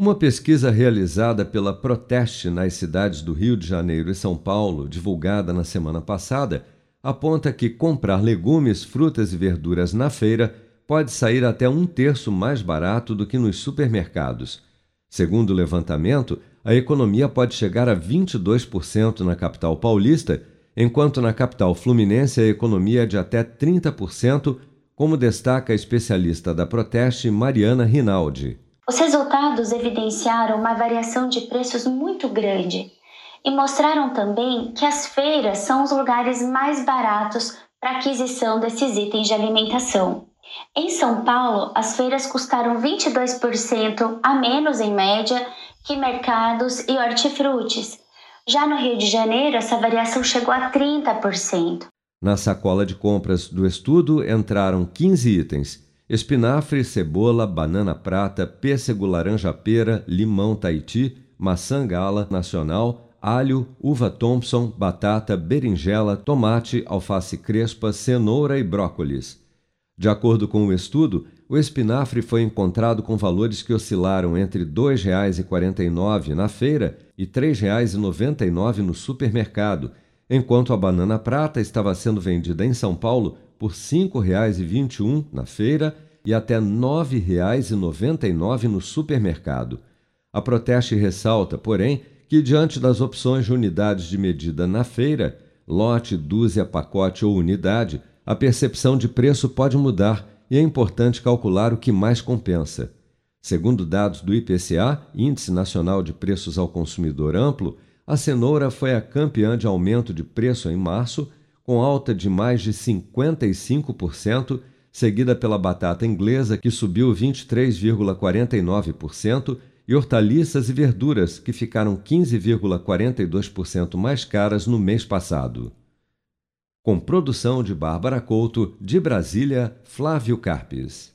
Uma pesquisa realizada pela Proteste nas cidades do Rio de Janeiro e São Paulo, divulgada na semana passada, aponta que comprar legumes, frutas e verduras na feira pode sair até um terço mais barato do que nos supermercados. Segundo o levantamento, a economia pode chegar a 22% na capital paulista, enquanto na capital fluminense a economia é de até 30%, como destaca a especialista da Proteste, Mariana Rinaldi. Os resultados evidenciaram uma variação de preços muito grande e mostraram também que as feiras são os lugares mais baratos para aquisição desses itens de alimentação. Em São Paulo, as feiras custaram 22% a menos em média que mercados e hortifrutis. Já no Rio de Janeiro, essa variação chegou a 30%. Na sacola de compras do estudo entraram 15 itens espinafre, cebola, banana prata, pêssego laranja-pera, limão Tahiti, maçã gala nacional, alho, uva Thompson, batata, berinjela, tomate, alface crespa, cenoura e brócolis. De acordo com o estudo, o espinafre foi encontrado com valores que oscilaram entre R$ 2,49 na feira e R$ 3,99 no supermercado, enquanto a banana prata estava sendo vendida em São Paulo por R$ 5,21 na feira e até R$ 9,99 no supermercado. A Proteste ressalta, porém, que diante das opções de unidades de medida na feira, lote, dúzia, pacote ou unidade, a percepção de preço pode mudar e é importante calcular o que mais compensa. Segundo dados do IPCA, Índice Nacional de Preços ao Consumidor Amplo, a cenoura foi a campeã de aumento de preço em março com alta de mais de 55%, seguida pela batata inglesa, que subiu 23,49%, e hortaliças e verduras, que ficaram 15,42% mais caras no mês passado. Com produção de Bárbara Couto, de Brasília, Flávio Carpes.